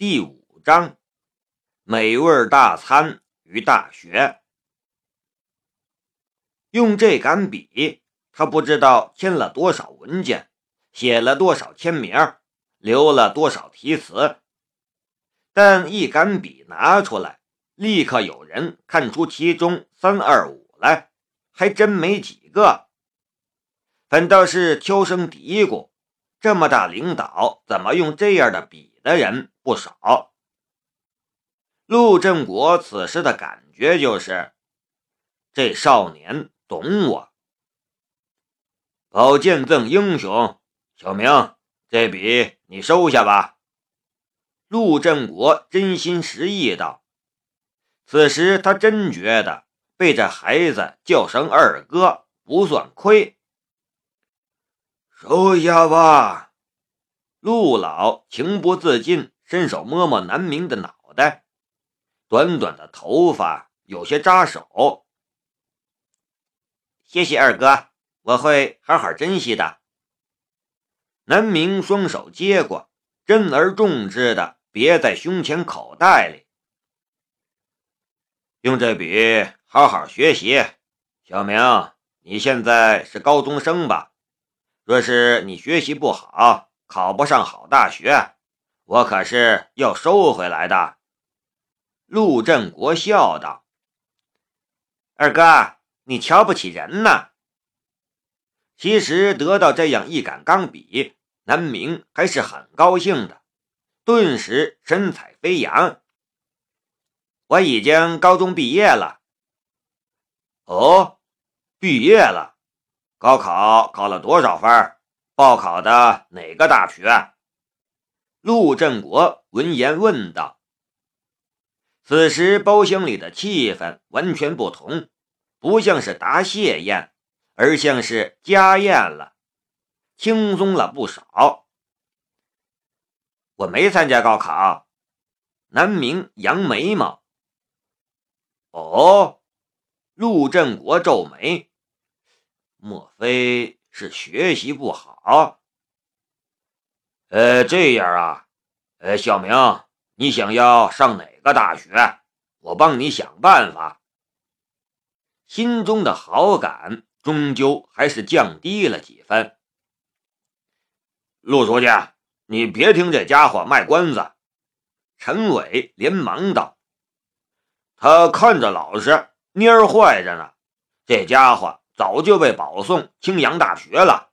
第五章，美味大餐与大学。用这杆笔，他不知道签了多少文件，写了多少签名，留了多少题词。但一杆笔拿出来，立刻有人看出其中三二五来，还真没几个。反倒是悄声嘀咕：“这么大领导，怎么用这样的笔？”的人不少。陆振国此时的感觉就是，这少年懂我。宝剑赠英雄，小明，这笔你收下吧。陆振国真心实意道。此时他真觉得被这孩子叫声二哥不算亏。收下吧。陆老情不自禁伸手摸摸南明的脑袋，短短的头发有些扎手。谢谢二哥，我会好好珍惜的。南明双手接过，珍而重之的别在胸前口袋里。用这笔好好学习，小明，你现在是高中生吧？若是你学习不好，考不上好大学，我可是要收回来的。”陆振国笑道。“二哥，你瞧不起人呢。”其实得到这样一杆钢笔，南明还是很高兴的，顿时神采飞扬。我已经高中毕业了。哦，毕业了，高考考了多少分？报考的哪个大学？陆振国闻言问道。此时包厢里的气氛完全不同，不像是答谢宴，而像是家宴了，轻松了不少。我没参加高考。南明扬眉毛。哦，陆振国皱眉，莫非？是学习不好，呃，这样啊，呃，小明，你想要上哪个大学？我帮你想办法。心中的好感终究还是降低了几分。陆书记，你别听这家伙卖关子。陈伟连忙道：“他看着老实，蔫坏着呢，这家伙。”早就被保送青阳大学了。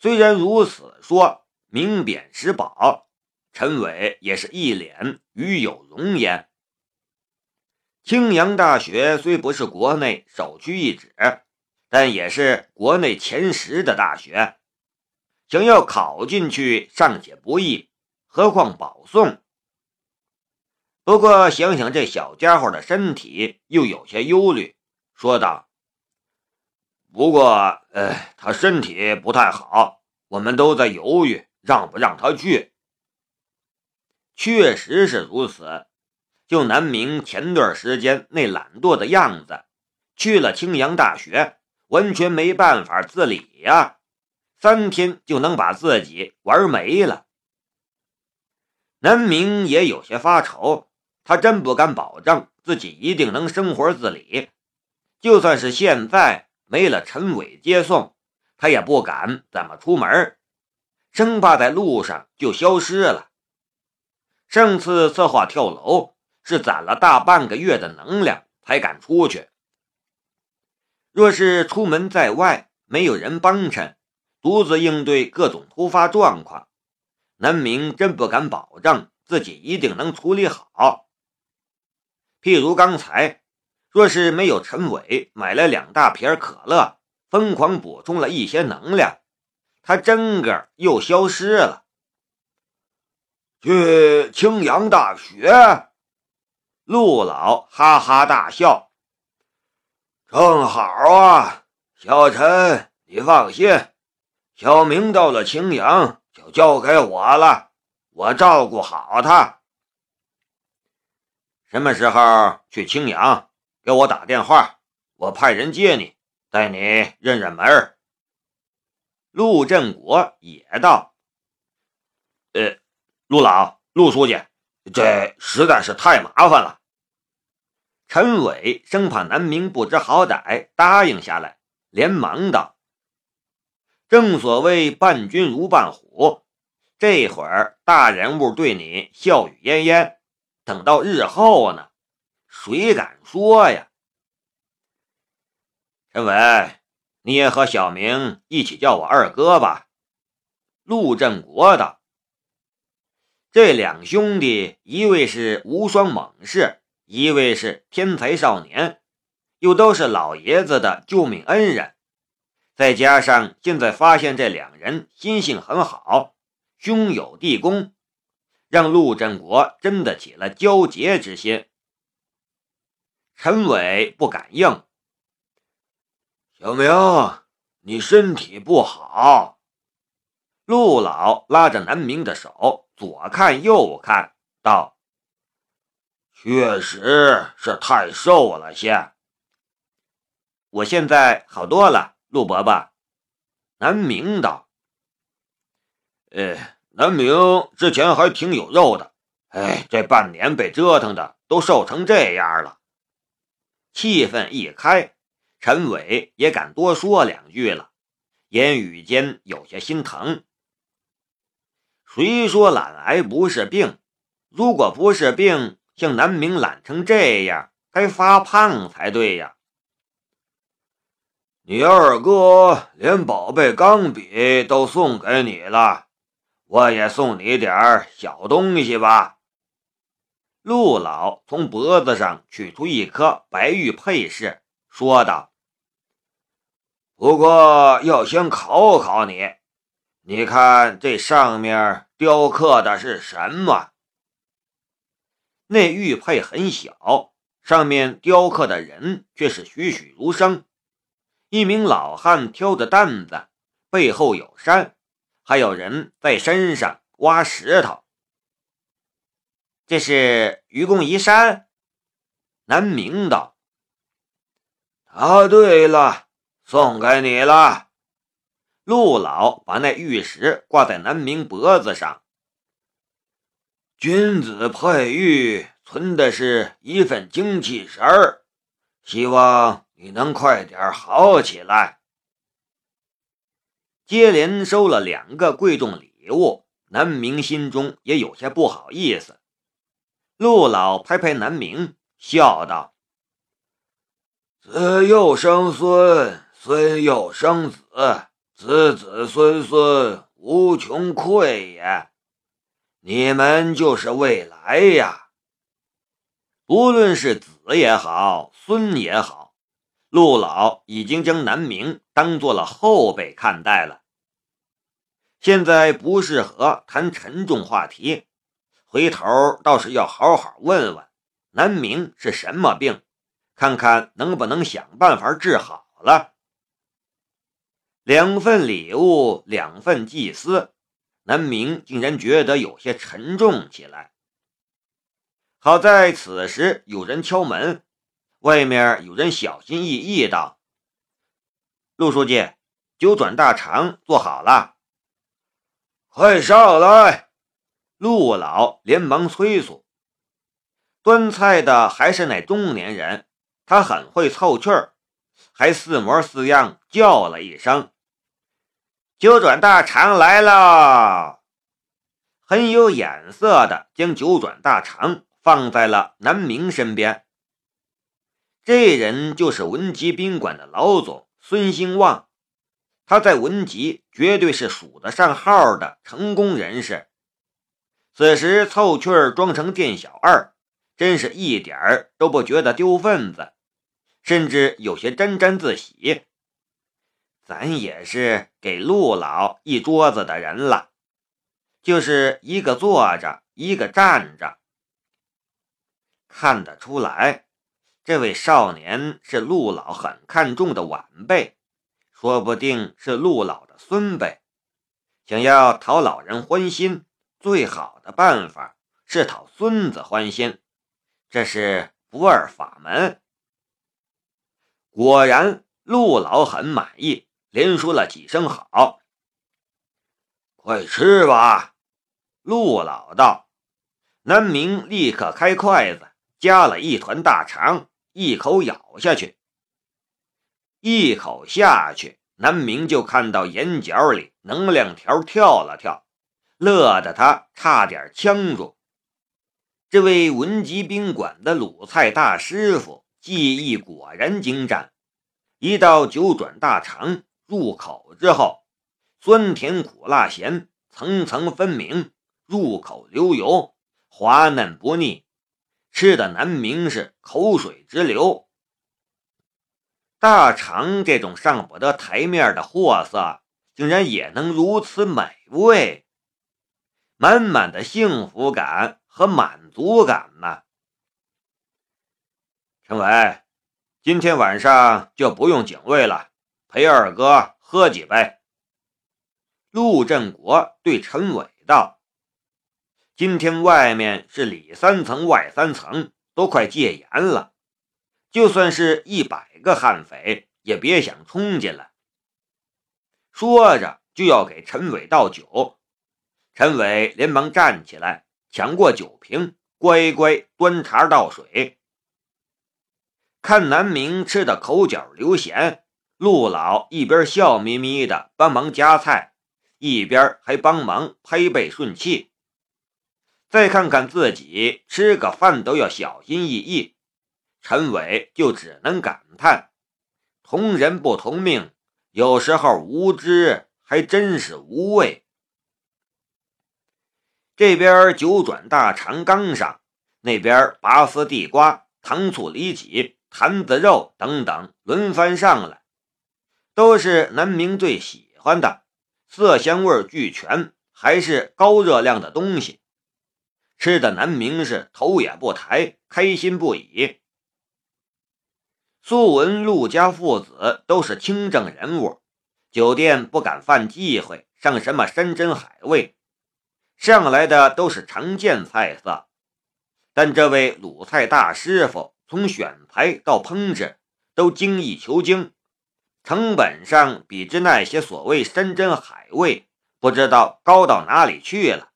虽然如此说，明贬实保，陈伟也是一脸与有容颜。青阳大学虽不是国内首屈一指，但也是国内前十的大学，想要考进去尚且不易，何况保送？不过想想这小家伙的身体，又有些忧虑，说道。不过，呃，他身体不太好，我们都在犹豫让不让他去。确实是如此，就南明前段时间那懒惰的样子，去了青阳大学，完全没办法自理呀，三天就能把自己玩没了。南明也有些发愁，他真不敢保证自己一定能生活自理，就算是现在。没了陈伟接送，他也不敢怎么出门，生怕在路上就消失了。上次策划跳楼是攒了大半个月的能量才敢出去。若是出门在外没有人帮衬，独自应对各种突发状况，南明真不敢保证自己一定能处理好。譬如刚才。若是没有陈伟买了两大瓶可乐，疯狂补充了一些能量，他真个又消失了。去青阳大学，陆老哈哈大笑。正好啊，小陈，你放心，小明到了青阳就交给我了，我照顾好他。什么时候去青阳？给我打电话，我派人接你，带你认认门。陆振国也道：“呃，陆老，陆书记，这实在是太麻烦了。陈伟生怕南明不知好歹，答应下来，连忙道：“正所谓伴君如伴虎，这会儿大人物对你笑语嫣嫣，等到日后呢，谁敢说呀？”陈伟，你也和小明一起叫我二哥吧。陆振国道：“这两兄弟，一位是无双猛士，一位是天才少年，又都是老爷子的救命恩人。再加上现在发现这两人心性很好，兄友弟恭，让陆振国真的起了交结之心。”陈伟不敢应。小明，你身体不好。陆老拉着南明的手，左看右看，道：“确实是太瘦了些。我现在好多了。”陆伯伯，南明道：“呃，南明之前还挺有肉的，哎，这半年被折腾的，都瘦成这样了。”气氛一开，陈伟也敢多说两句了，言语间有些心疼。谁说懒癌不是病？如果不是病，像南明懒成这样，该发胖才对呀！你二哥连宝贝钢笔都送给你了，我也送你点小东西吧。陆老从脖子上取出一颗白玉佩饰，说道：“不过要先考考你。”你看这上面雕刻的是什么？那玉佩很小，上面雕刻的人却是栩栩如生。一名老汉挑着担子，背后有山，还有人在山上挖石头。这是愚公移山。南明道：“答对了，送给你了。”陆老把那玉石挂在南明脖子上。君子佩玉，存的是一份精气神儿，希望你能快点好起来。接连收了两个贵重礼物，南明心中也有些不好意思。陆老拍拍南明，笑道：“子又生孙，孙又生子。”子子孙孙无穷匮也，你们就是未来呀。无论是子也好，孙也好，陆老已经将南明当做了后辈看待了。现在不适合谈沉重话题，回头倒是要好好问问南明是什么病，看看能不能想办法治好了。两份礼物，两份祭司，南明竟然觉得有些沉重起来。好在此时有人敲门，外面有人小心翼翼道：“陆书记，九转大肠做好了，快上来！”陆老连忙催促。端菜的还是那中年人，他很会凑趣儿，还似模似样叫了一声。九转大肠来了，很有眼色的将九转大肠放在了南明身边。这人就是文吉宾馆的老总孙兴旺，他在文吉绝对是数得上号的成功人士。此时凑趣儿装成店小二，真是一点儿都不觉得丢份子，甚至有些沾沾自喜。咱也是给陆老一桌子的人了，就是一个坐着，一个站着。看得出来，这位少年是陆老很看重的晚辈，说不定是陆老的孙辈。想要讨老人欢心，最好的办法是讨孙子欢心，这是不二法门。果然，陆老很满意。连说了几声好，快吃吧。陆老道：“南明立刻开筷子，夹了一团大肠，一口咬下去。一口下去，南明就看到眼角里能量条跳了跳，乐得他差点呛住。这位文吉宾馆的鲁菜大师傅技艺果然精湛，一道九转大肠入口之后，酸甜苦辣咸层层分明，入口流油，滑嫩不腻，吃的南明是口水直流。大肠这种上不得台面的货色，竟然也能如此美味，满满的幸福感和满足感呢。陈伟，今天晚上就不用警卫了，陪二哥喝几杯。陆振国对陈伟道：“今天外面是里三层外三层，都快戒严了。”就算是一百个悍匪，也别想冲进来。说着就要给陈伟倒酒，陈伟连忙站起来，抢过酒瓶，乖乖端茶倒水。看南明吃的口角流涎，陆老一边笑眯眯的帮忙夹菜，一边还帮忙拍背顺气。再看看自己吃个饭都要小心翼翼。陈伟就只能感叹：“同人不同命，有时候无知还真是无畏。”这边九转大肠刚上，那边拔丝地瓜、糖醋里脊、坛子肉等等轮番上来，都是南明最喜欢的，色香味俱全，还是高热量的东西，吃的南明是头也不抬，开心不已。苏文、陆家父子都是清正人物，酒店不敢犯忌讳，上什么山珍海味，上来的都是常见菜色。但这位鲁菜大师傅从选材到烹制都精益求精，成本上比之那些所谓山珍海味不知道高到哪里去了，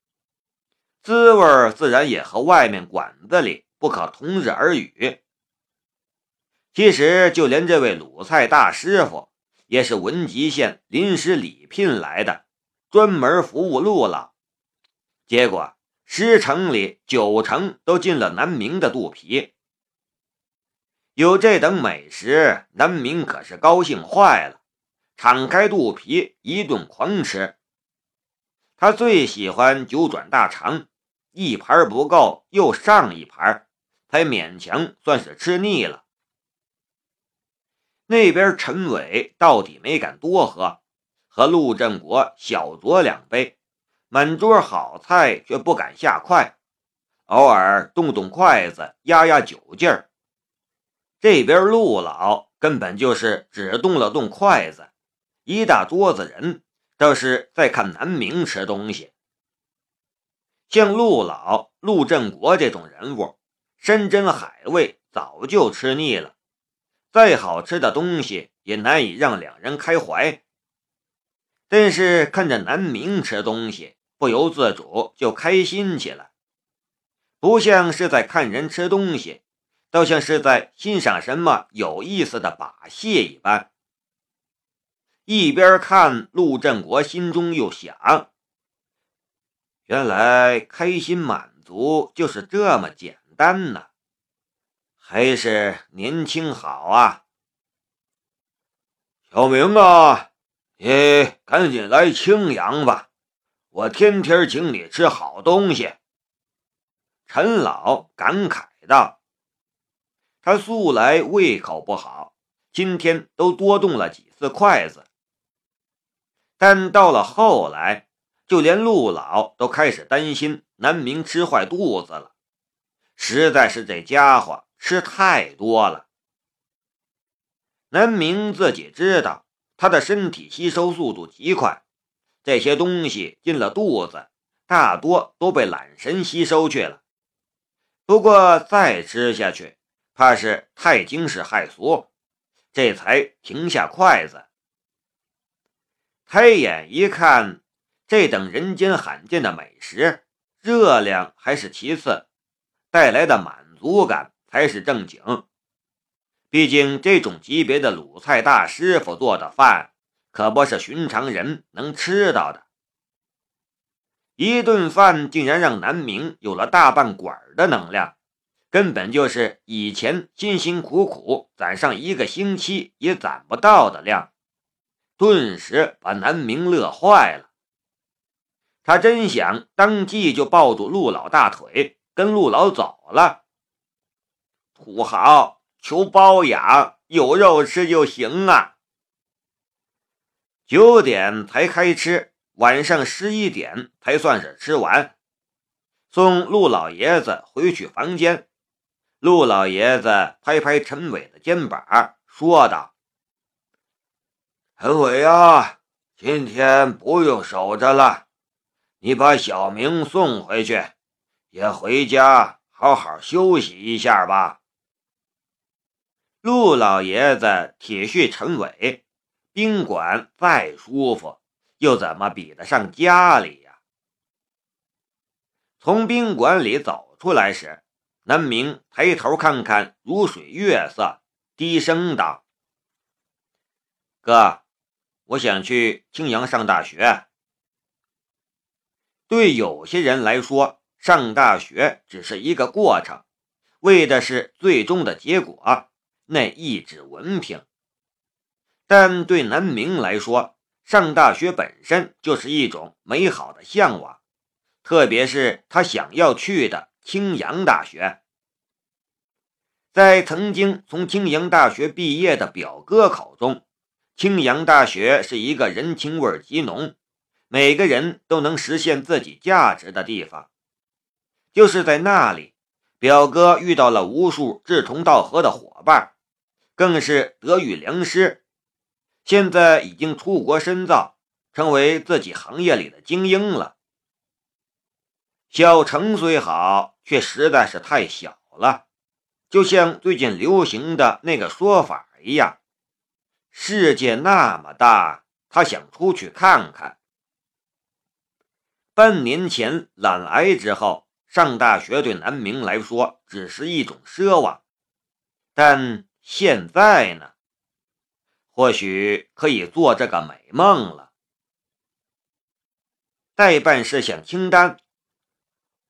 滋味自然也和外面馆子里不可同日而语。其实，就连这位鲁菜大师傅也是文集县临时礼聘来的，专门服务陆老。结果十成里九成都进了南明的肚皮。有这等美食，南明可是高兴坏了，敞开肚皮一顿狂吃。他最喜欢九转大肠，一盘不够，又上一盘，才勉强算是吃腻了。那边陈伟到底没敢多喝，和陆振国小酌两杯，满桌好菜却不敢下筷，偶尔动动筷子压压酒劲儿。这边陆老根本就是只动了动筷子，一大桌子人倒是在看南明吃东西。像陆老、陆振国这种人物，山珍海味早就吃腻了。再好吃的东西也难以让两人开怀，但是看着南明吃东西，不由自主就开心起来，不像是在看人吃东西，倒像是在欣赏什么有意思的把戏一般。一边看，陆振国心中又想：原来开心满足就是这么简单呢。还是年轻好啊，小明啊，你赶紧来青阳吧，我天天请你吃好东西。陈老感慨道：“他素来胃口不好，今天都多动了几次筷子。但到了后来，就连陆老都开始担心南明吃坏肚子了，实在是这家伙。”吃太多了，南明自己知道，他的身体吸收速度极快，这些东西进了肚子，大多都被懒神吸收去了。不过再吃下去，怕是太惊世骇俗，这才停下筷子。抬眼一看，这等人间罕见的美食，热量还是其次，带来的满足感才是正经。毕竟这种级别的鲁菜大师傅做的饭，可不是寻常人能吃到的。一顿饭竟然让南明有了大半管的能量，根本就是以前辛辛苦苦攒上一个星期也攒不到的量，顿时把南明乐坏了。他真想当即就抱住陆老大腿，跟陆老走了。土豪求包养，有肉吃就行啊！九点才开吃。晚上十一点才算是吃完，送陆老爷子回去房间。陆老爷子拍拍陈伟的肩膀，说道：“陈伟啊，今天不用守着了，你把小明送回去，也回家好好休息一下吧。”陆老爷子体恤陈伟，宾馆再舒服。又怎么比得上家里呀？从宾馆里走出来时，南明抬头看看如水月色，低声道：“哥，我想去青阳上大学。”对有些人来说，上大学只是一个过程，为的是最终的结果，那一纸文凭。但对南明来说，上大学本身就是一种美好的向往，特别是他想要去的青阳大学。在曾经从青阳大学毕业的表哥口中，青阳大学是一个人情味极浓、每个人都能实现自己价值的地方。就是在那里，表哥遇到了无数志同道合的伙伴，更是得遇良师。现在已经出国深造，成为自己行业里的精英了。小城虽好，却实在是太小了，就像最近流行的那个说法一样：“世界那么大，他想出去看看。”半年前懒癌之后，上大学对南明来说只是一种奢望，但现在呢？或许可以做这个美梦了。代办事项清单：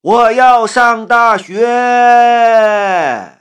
我要上大学。